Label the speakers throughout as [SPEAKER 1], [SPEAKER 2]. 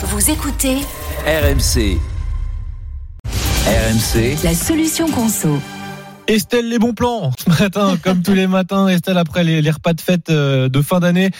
[SPEAKER 1] Vous écoutez
[SPEAKER 2] RMC. RMC.
[SPEAKER 1] la solution conso.
[SPEAKER 3] Estelle, les bons plans ce matin, comme tous les matins. Estelle, après les, les repas de fête euh, de fin d'année.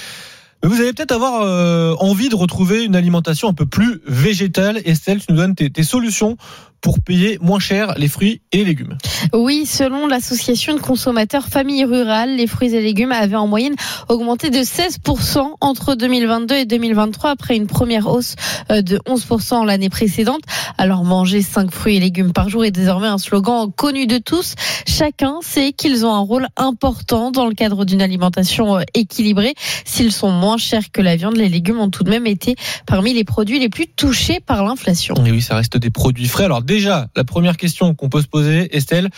[SPEAKER 3] Mais Vous allez peut-être avoir euh, envie de retrouver une alimentation un peu plus végétale. Estelle, tu nous donnes tes, tes solutions pour payer moins cher les fruits et les légumes.
[SPEAKER 4] Oui, selon l'association de consommateurs Famille Rurale, les fruits et légumes avaient en moyenne augmenté de 16% entre 2022 et 2023 après une première hausse euh, de 11% l'année précédente. Alors manger 5 fruits et légumes par jour est désormais un slogan connu de tous. Chacun sait qu'ils ont un rôle important dans le cadre d'une alimentation euh, équilibrée. S'ils sont moins chers que la viande, les légumes ont tout de même été parmi les produits les plus touchés par l'inflation.
[SPEAKER 3] Et oui, ça reste des produits frais. Alors déjà, la première question qu'on peut se poser, Estelle,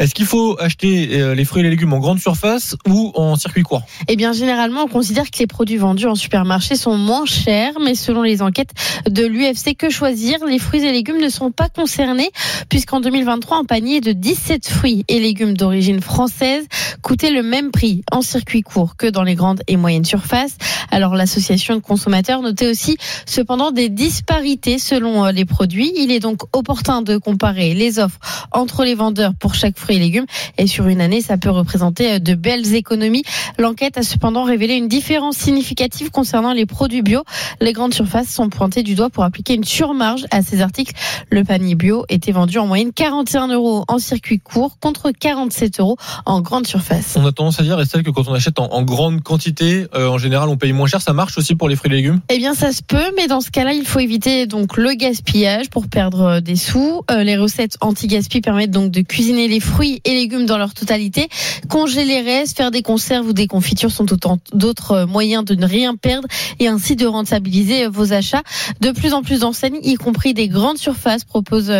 [SPEAKER 3] est-ce qu'il faut acheter euh, les fruits et les légumes en grande surface ou en circuit court?
[SPEAKER 4] Eh bien, généralement, on considère que les produits vendus en supermarché sont moins chers, mais selon les enquêtes de l'UFC Que Choisir, les fruits et légumes ne sont pas concernés, puisqu'en 2023, un panier de 17 fruits et légumes d'origine française coûtait le même prix en circuit court que dans les grandes et moyennes surfaces. Alors, l'association de consommateurs notait aussi, cependant, des disparités selon euh, les produits. Il est donc opportun de comparer les offres entre les vendeurs pour chaque fruit et légumes. Et sur une année, ça peut représenter euh, de belles économies. L'enquête a cependant révélé une différence significative concernant les produits bio. Les grandes surfaces sont pointées du doigt pour appliquer une surmarge à ces articles. Le panier bio était vendu en moyenne 41 euros en circuit court contre 47 euros en grande surface.
[SPEAKER 3] On a tendance à dire, Estelle, que quand on achète en, en grande quantité, euh, en général, on paye moins cher. Ça marche aussi pour les fruits et légumes?
[SPEAKER 4] Eh bien, ça se peut, mais dans ce cas-là, il faut éviter donc le gaspillage pour perdre euh, des sous. Euh, les recettes anti-gaspi permettent donc de cuisiner les fruits et légumes dans leur totalité. Congeler les faire des conserves ou des confitures sont autant d'autres euh, moyens de ne rien perdre et ainsi de rentabiliser euh, vos achats. De plus en plus d'enseignes, y compris des grandes surfaces, proposent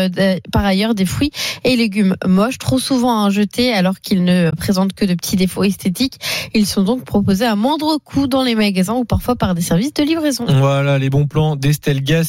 [SPEAKER 4] par ailleurs des fruits et légumes moches, trop souvent à jeter alors qu'ils ne présentent que de petits défauts esthétiques. Ils sont donc proposés à moindre coût dans les magasins ou parfois par des services de livraison.
[SPEAKER 3] Voilà les bons plans d'Estelle Gas.